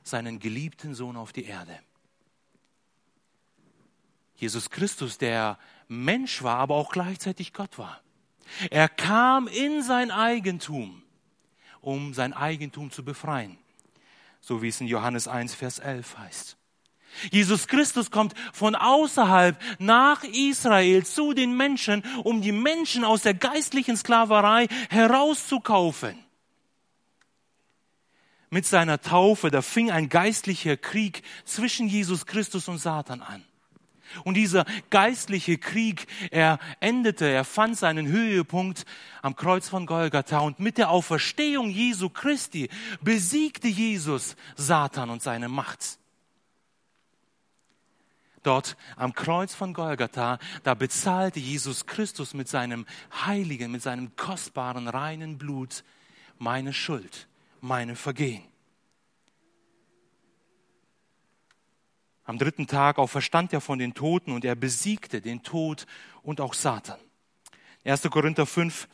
seinen geliebten Sohn auf die Erde. Jesus Christus, der Mensch war, aber auch gleichzeitig Gott war. Er kam in sein Eigentum, um sein Eigentum zu befreien, so wie es in Johannes 1, Vers 11 heißt. Jesus Christus kommt von außerhalb nach Israel zu den Menschen, um die Menschen aus der geistlichen Sklaverei herauszukaufen. Mit seiner Taufe, da fing ein geistlicher Krieg zwischen Jesus Christus und Satan an. Und dieser geistliche Krieg, er endete, er fand seinen Höhepunkt am Kreuz von Golgatha. Und mit der Auferstehung Jesu Christi besiegte Jesus Satan und seine Macht dort am Kreuz von Golgatha, da bezahlte Jesus Christus mit seinem heiligen, mit seinem kostbaren, reinen Blut meine Schuld, meine Vergehen. Am dritten Tag auferstand er von den Toten und er besiegte den Tod und auch Satan. 1. Korinther 5,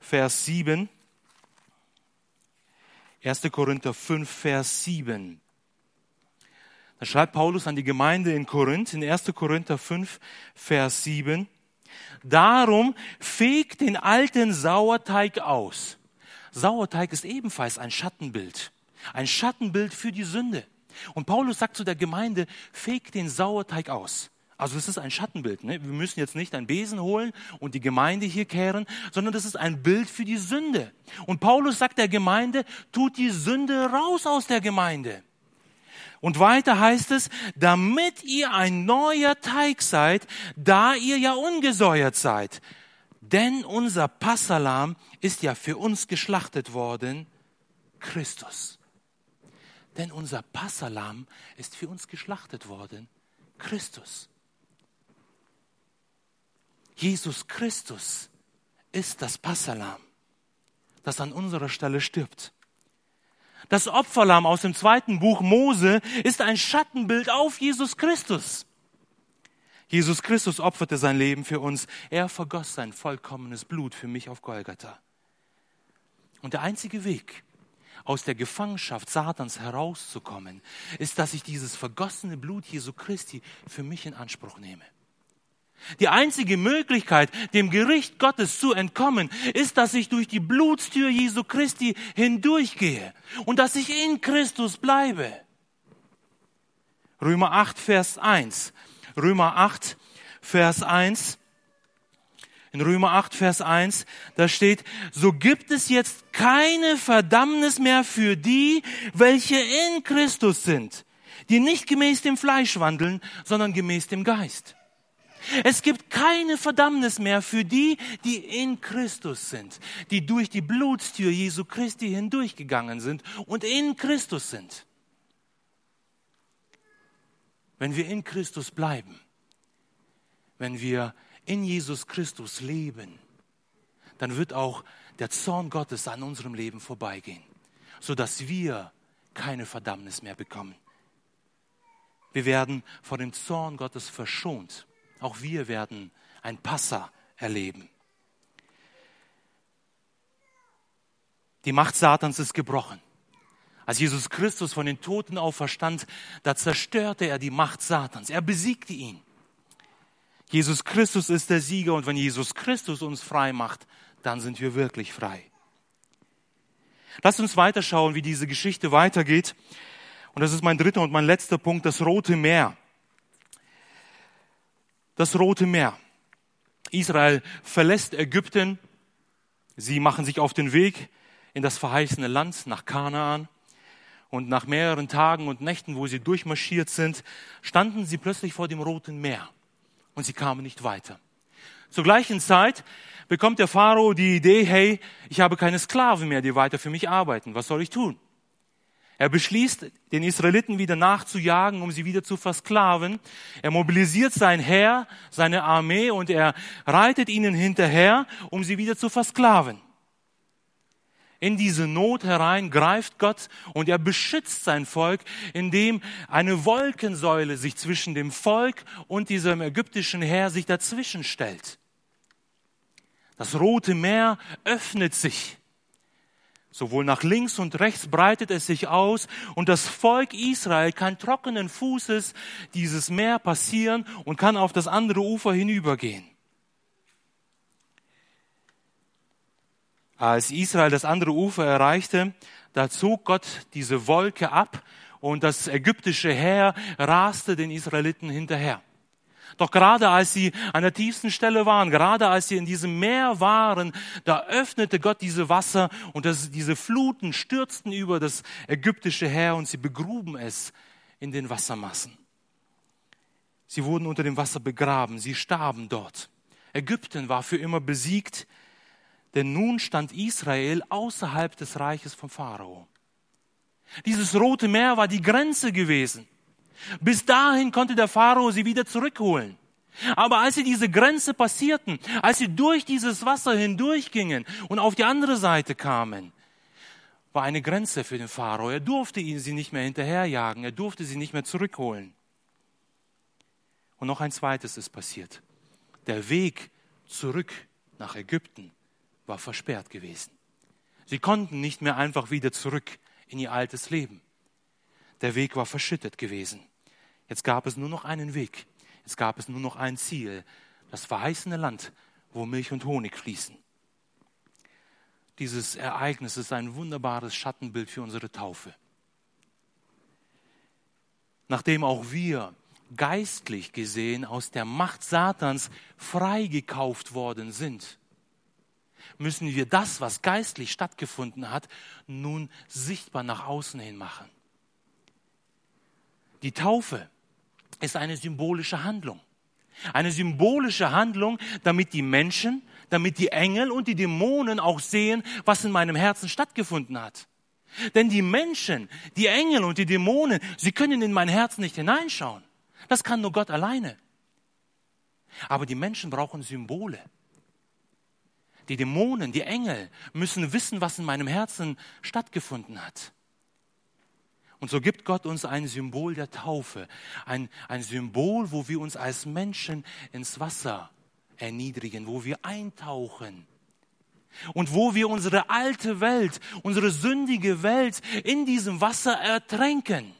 Vers 7. 1. Korinther 5, Vers 7. Da schreibt Paulus an die Gemeinde in Korinth, in 1. Korinther 5, Vers 7. Darum fegt den alten Sauerteig aus. Sauerteig ist ebenfalls ein Schattenbild. Ein Schattenbild für die Sünde. Und Paulus sagt zu der Gemeinde, fegt den Sauerteig aus. Also es ist ein Schattenbild. Ne? Wir müssen jetzt nicht einen Besen holen und die Gemeinde hier kehren, sondern das ist ein Bild für die Sünde. Und Paulus sagt der Gemeinde, tut die Sünde raus aus der Gemeinde. Und weiter heißt es, damit ihr ein neuer Teig seid, da ihr ja ungesäuert seid. Denn unser Passalam ist ja für uns geschlachtet worden, Christus. Denn unser Passalam ist für uns geschlachtet worden, Christus. Jesus Christus ist das Passalam, das an unserer Stelle stirbt. Das Opferlamm aus dem zweiten Buch Mose ist ein Schattenbild auf Jesus Christus. Jesus Christus opferte sein Leben für uns. Er vergoss sein vollkommenes Blut für mich auf Golgatha. Und der einzige Weg, aus der Gefangenschaft Satans herauszukommen, ist, dass ich dieses vergossene Blut Jesu Christi für mich in Anspruch nehme. Die einzige Möglichkeit, dem Gericht Gottes zu entkommen, ist, dass ich durch die Blutstür Jesu Christi hindurchgehe und dass ich in Christus bleibe. Römer 8, Vers 1. Römer 8, Vers 1. In Römer 8, Vers 1, da steht, so gibt es jetzt keine Verdammnis mehr für die, welche in Christus sind, die nicht gemäß dem Fleisch wandeln, sondern gemäß dem Geist. Es gibt keine Verdammnis mehr für die, die in Christus sind, die durch die Blutstür Jesu Christi hindurchgegangen sind und in Christus sind. Wenn wir in Christus bleiben, wenn wir in Jesus Christus leben, dann wird auch der Zorn Gottes an unserem Leben vorbeigehen, sodass wir keine Verdammnis mehr bekommen. Wir werden vor dem Zorn Gottes verschont. Auch wir werden ein Passa erleben. Die Macht Satans ist gebrochen. Als Jesus Christus von den Toten auferstand, da zerstörte er die Macht Satans. Er besiegte ihn. Jesus Christus ist der Sieger und wenn Jesus Christus uns frei macht, dann sind wir wirklich frei. Lasst uns weiterschauen, wie diese Geschichte weitergeht. Und das ist mein dritter und mein letzter Punkt, das Rote Meer. Das Rote Meer. Israel verlässt Ägypten. Sie machen sich auf den Weg in das verheißene Land nach Kanaan. Und nach mehreren Tagen und Nächten, wo sie durchmarschiert sind, standen sie plötzlich vor dem Roten Meer. Und sie kamen nicht weiter. Zur gleichen Zeit bekommt der Pharao die Idee, hey, ich habe keine Sklaven mehr, die weiter für mich arbeiten. Was soll ich tun? Er beschließt, den Israeliten wieder nachzujagen, um sie wieder zu versklaven. Er mobilisiert sein Heer, seine Armee und er reitet ihnen hinterher, um sie wieder zu versklaven in diese Not herein greift Gott und er beschützt sein Volk, indem eine Wolkensäule sich zwischen dem Volk und diesem ägyptischen Heer sich dazwischen stellt. Das Rote Meer öffnet sich. Sowohl nach links und rechts breitet es sich aus und das Volk Israel kann trockenen Fußes dieses Meer passieren und kann auf das andere Ufer hinübergehen. Als Israel das andere Ufer erreichte, da zog Gott diese Wolke ab und das ägyptische Heer raste den Israeliten hinterher. Doch gerade als sie an der tiefsten Stelle waren, gerade als sie in diesem Meer waren, da öffnete Gott diese Wasser und das, diese Fluten stürzten über das ägyptische Heer und sie begruben es in den Wassermassen. Sie wurden unter dem Wasser begraben, sie starben dort. Ägypten war für immer besiegt, denn nun stand Israel außerhalb des Reiches von Pharao. Dieses Rote Meer war die Grenze gewesen. Bis dahin konnte der Pharao sie wieder zurückholen. Aber als sie diese Grenze passierten, als sie durch dieses Wasser hindurchgingen und auf die andere Seite kamen, war eine Grenze für den Pharao. Er durfte ihnen sie nicht mehr hinterherjagen, er durfte sie nicht mehr zurückholen. Und noch ein zweites ist passiert. Der Weg zurück nach Ägypten war versperrt gewesen. Sie konnten nicht mehr einfach wieder zurück in ihr altes Leben. Der Weg war verschüttet gewesen. Jetzt gab es nur noch einen Weg. Jetzt gab es nur noch ein Ziel. Das verheißene Land, wo Milch und Honig fließen. Dieses Ereignis ist ein wunderbares Schattenbild für unsere Taufe. Nachdem auch wir geistlich gesehen aus der Macht Satans freigekauft worden sind, müssen wir das, was geistlich stattgefunden hat, nun sichtbar nach außen hin machen. Die Taufe ist eine symbolische Handlung. Eine symbolische Handlung, damit die Menschen, damit die Engel und die Dämonen auch sehen, was in meinem Herzen stattgefunden hat. Denn die Menschen, die Engel und die Dämonen, sie können in mein Herz nicht hineinschauen. Das kann nur Gott alleine. Aber die Menschen brauchen Symbole die Dämonen, die Engel müssen wissen, was in meinem Herzen stattgefunden hat. Und so gibt Gott uns ein Symbol der Taufe, ein, ein Symbol, wo wir uns als Menschen ins Wasser erniedrigen, wo wir eintauchen und wo wir unsere alte Welt, unsere sündige Welt in diesem Wasser ertränken.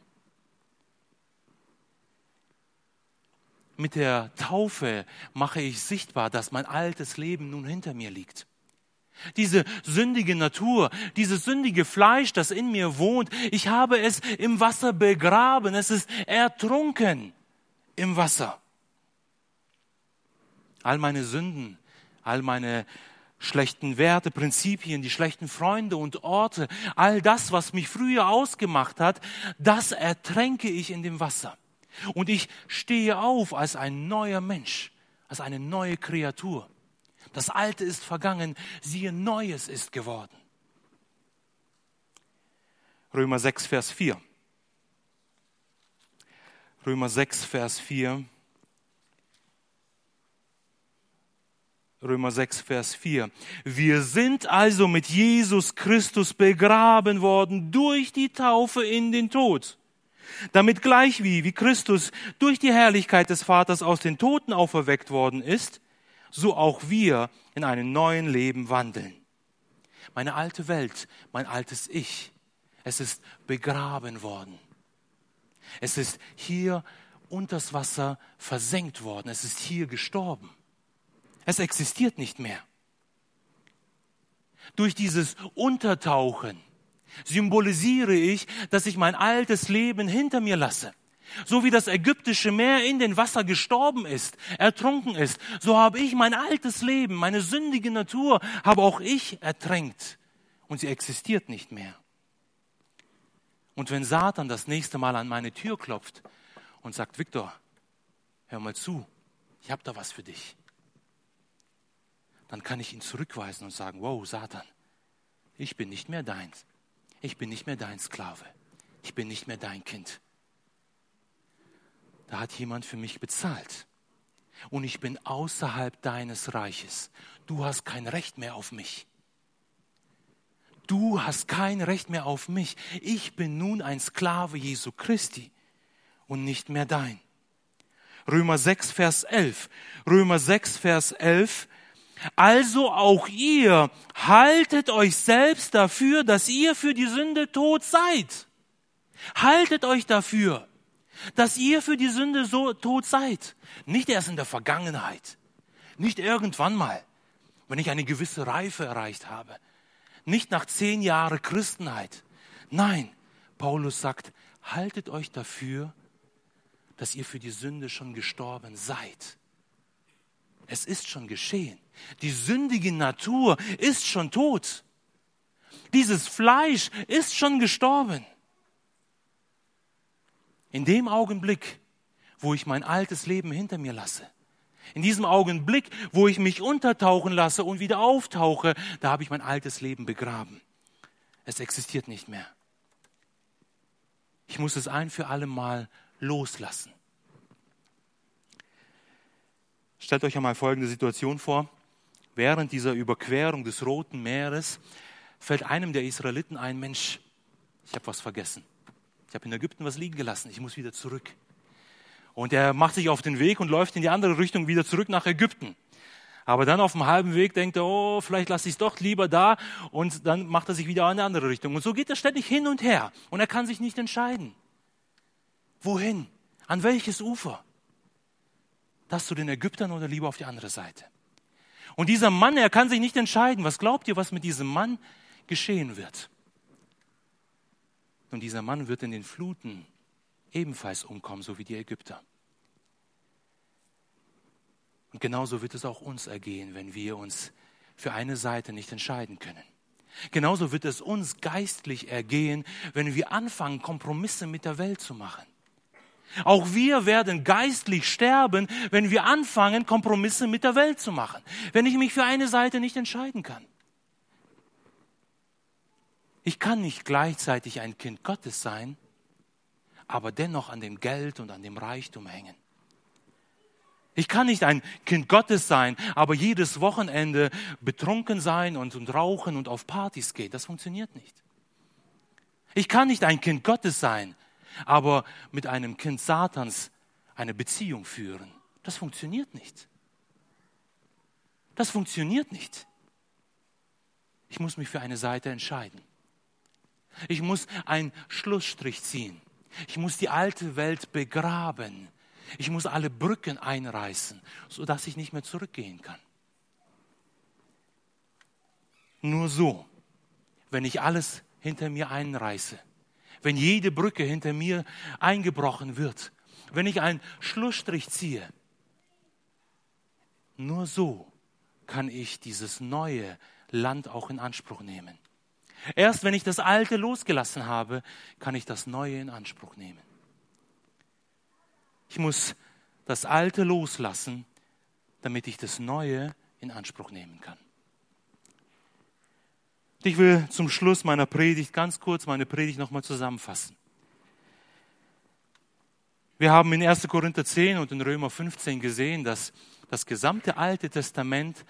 mit der Taufe mache ich sichtbar, dass mein altes Leben nun hinter mir liegt. Diese sündige Natur, dieses sündige Fleisch, das in mir wohnt, ich habe es im Wasser begraben, es ist ertrunken im Wasser. All meine Sünden, all meine schlechten Werte, Prinzipien, die schlechten Freunde und Orte, all das, was mich früher ausgemacht hat, das ertränke ich in dem Wasser. Und ich stehe auf als ein neuer Mensch, als eine neue Kreatur. Das Alte ist vergangen, siehe, Neues ist geworden. Römer 6, Vers 4. Römer 6, Vers 4. Römer 6, Vers 4. Wir sind also mit Jesus Christus begraben worden durch die Taufe in den Tod damit gleich wie, wie Christus durch die Herrlichkeit des Vaters aus den Toten auferweckt worden ist, so auch wir in einem neuen Leben wandeln. Meine alte Welt, mein altes Ich, es ist begraben worden. Es ist hier unters Wasser versenkt worden. Es ist hier gestorben. Es existiert nicht mehr. Durch dieses Untertauchen symbolisiere ich, dass ich mein altes Leben hinter mir lasse. So wie das ägyptische Meer in den Wasser gestorben ist, ertrunken ist, so habe ich mein altes Leben, meine sündige Natur, habe auch ich ertränkt. Und sie existiert nicht mehr. Und wenn Satan das nächste Mal an meine Tür klopft und sagt, Viktor, hör mal zu, ich habe da was für dich, dann kann ich ihn zurückweisen und sagen, wow, Satan, ich bin nicht mehr deins. Ich bin nicht mehr dein Sklave. Ich bin nicht mehr dein Kind. Da hat jemand für mich bezahlt. Und ich bin außerhalb deines Reiches. Du hast kein Recht mehr auf mich. Du hast kein Recht mehr auf mich. Ich bin nun ein Sklave Jesu Christi und nicht mehr dein. Römer 6, Vers 11. Römer 6, Vers 11 also auch ihr haltet euch selbst dafür, dass ihr für die Sünde tot seid. Haltet euch dafür, dass ihr für die Sünde so tot seid. Nicht erst in der Vergangenheit, nicht irgendwann mal, wenn ich eine gewisse Reife erreicht habe, nicht nach zehn Jahren Christenheit. Nein, Paulus sagt, haltet euch dafür, dass ihr für die Sünde schon gestorben seid. Es ist schon geschehen. Die sündige Natur ist schon tot. Dieses Fleisch ist schon gestorben. In dem Augenblick, wo ich mein altes Leben hinter mir lasse, in diesem Augenblick, wo ich mich untertauchen lasse und wieder auftauche, da habe ich mein altes Leben begraben. Es existiert nicht mehr. Ich muss es ein für alle Mal loslassen. Stellt euch einmal folgende Situation vor während dieser Überquerung des Roten Meeres fällt einem der Israeliten ein, Mensch, ich habe was vergessen. Ich habe in Ägypten was liegen gelassen, ich muss wieder zurück. Und er macht sich auf den Weg und läuft in die andere Richtung wieder zurück nach Ägypten. Aber dann auf dem halben Weg denkt er, oh, vielleicht lasse ich es doch lieber da. Und dann macht er sich wieder in eine andere Richtung. Und so geht er ständig hin und her. Und er kann sich nicht entscheiden. Wohin? An welches Ufer? Das zu den Ägyptern oder lieber auf die andere Seite? Und dieser Mann, er kann sich nicht entscheiden. Was glaubt ihr, was mit diesem Mann geschehen wird? Und dieser Mann wird in den Fluten ebenfalls umkommen, so wie die Ägypter. Und genauso wird es auch uns ergehen, wenn wir uns für eine Seite nicht entscheiden können. Genauso wird es uns geistlich ergehen, wenn wir anfangen, Kompromisse mit der Welt zu machen. Auch wir werden geistlich sterben, wenn wir anfangen, Kompromisse mit der Welt zu machen. Wenn ich mich für eine Seite nicht entscheiden kann. Ich kann nicht gleichzeitig ein Kind Gottes sein, aber dennoch an dem Geld und an dem Reichtum hängen. Ich kann nicht ein Kind Gottes sein, aber jedes Wochenende betrunken sein und, und rauchen und auf Partys gehen. Das funktioniert nicht. Ich kann nicht ein Kind Gottes sein, aber mit einem Kind Satans eine Beziehung führen. Das funktioniert nicht. Das funktioniert nicht. Ich muss mich für eine Seite entscheiden. Ich muss einen Schlussstrich ziehen. Ich muss die alte Welt begraben. Ich muss alle Brücken einreißen, sodass ich nicht mehr zurückgehen kann. Nur so, wenn ich alles hinter mir einreiße, wenn jede Brücke hinter mir eingebrochen wird, wenn ich einen Schlussstrich ziehe. Nur so kann ich dieses neue Land auch in Anspruch nehmen. Erst wenn ich das Alte losgelassen habe, kann ich das Neue in Anspruch nehmen. Ich muss das Alte loslassen, damit ich das Neue in Anspruch nehmen kann. Ich will zum Schluss meiner Predigt ganz kurz meine Predigt nochmal zusammenfassen. Wir haben in 1. Korinther 10 und in Römer 15 gesehen, dass das gesamte Alte Testament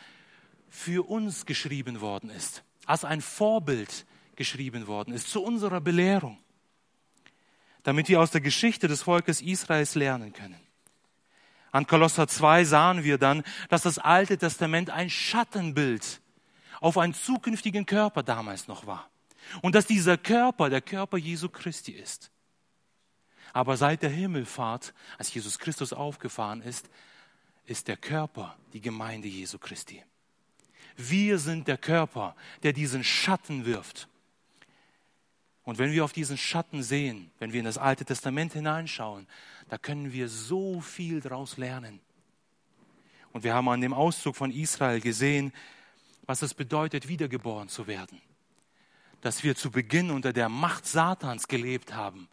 für uns geschrieben worden ist, als ein Vorbild geschrieben worden ist, zu unserer Belehrung, damit wir aus der Geschichte des Volkes Israels lernen können. An Kolosser 2 sahen wir dann, dass das Alte Testament ein Schattenbild auf einen zukünftigen Körper damals noch war. Und dass dieser Körper der Körper Jesu Christi ist. Aber seit der Himmelfahrt, als Jesus Christus aufgefahren ist, ist der Körper die Gemeinde Jesu Christi. Wir sind der Körper, der diesen Schatten wirft. Und wenn wir auf diesen Schatten sehen, wenn wir in das Alte Testament hineinschauen, da können wir so viel daraus lernen. Und wir haben an dem Auszug von Israel gesehen, was es bedeutet, wiedergeboren zu werden. Dass wir zu Beginn unter der Macht Satans gelebt haben.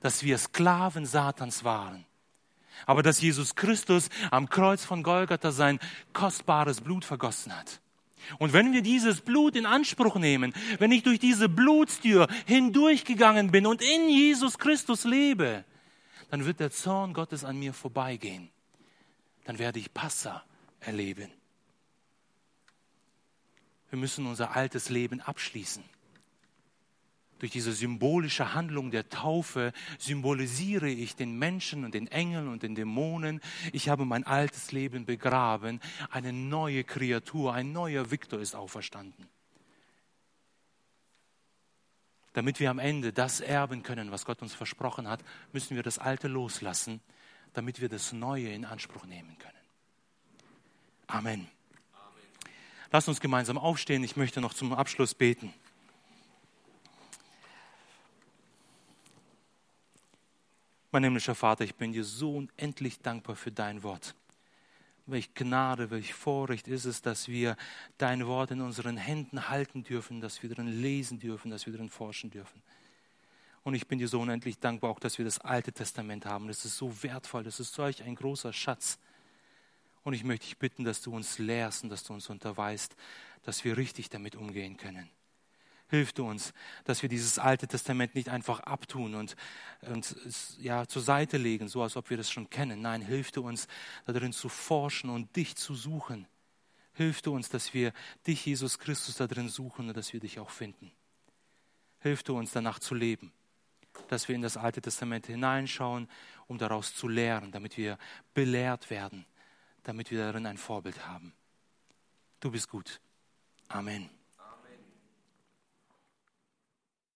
Dass wir Sklaven Satans waren. Aber dass Jesus Christus am Kreuz von Golgatha sein kostbares Blut vergossen hat. Und wenn wir dieses Blut in Anspruch nehmen, wenn ich durch diese Blutstür hindurchgegangen bin und in Jesus Christus lebe, dann wird der Zorn Gottes an mir vorbeigehen. Dann werde ich Passa erleben. Wir müssen unser altes Leben abschließen. Durch diese symbolische Handlung der Taufe symbolisiere ich den Menschen und den Engeln und den Dämonen. Ich habe mein altes Leben begraben. Eine neue Kreatur, ein neuer Viktor ist auferstanden. Damit wir am Ende das erben können, was Gott uns versprochen hat, müssen wir das Alte loslassen, damit wir das Neue in Anspruch nehmen können. Amen. Amen. Lass uns gemeinsam aufstehen. Ich möchte noch zum Abschluss beten. Mein himmlischer Vater, ich bin dir so unendlich dankbar für dein Wort. Welch Gnade, welch Vorrecht ist es, dass wir dein Wort in unseren Händen halten dürfen, dass wir darin lesen dürfen, dass wir darin forschen dürfen. Und ich bin dir so unendlich dankbar auch, dass wir das Alte Testament haben. Das ist so wertvoll, das ist solch ein großer Schatz. Und ich möchte dich bitten, dass du uns lehrst und dass du uns unterweist, dass wir richtig damit umgehen können. Hilf du uns, dass wir dieses Alte Testament nicht einfach abtun und, und ja, zur Seite legen, so als ob wir das schon kennen. Nein, hilf du uns, darin zu forschen und dich zu suchen. Hilf du uns, dass wir dich, Jesus Christus, darin suchen und dass wir dich auch finden. Hilf du uns, danach zu leben, dass wir in das Alte Testament hineinschauen, um daraus zu lehren, damit wir belehrt werden, damit wir darin ein Vorbild haben. Du bist gut. Amen.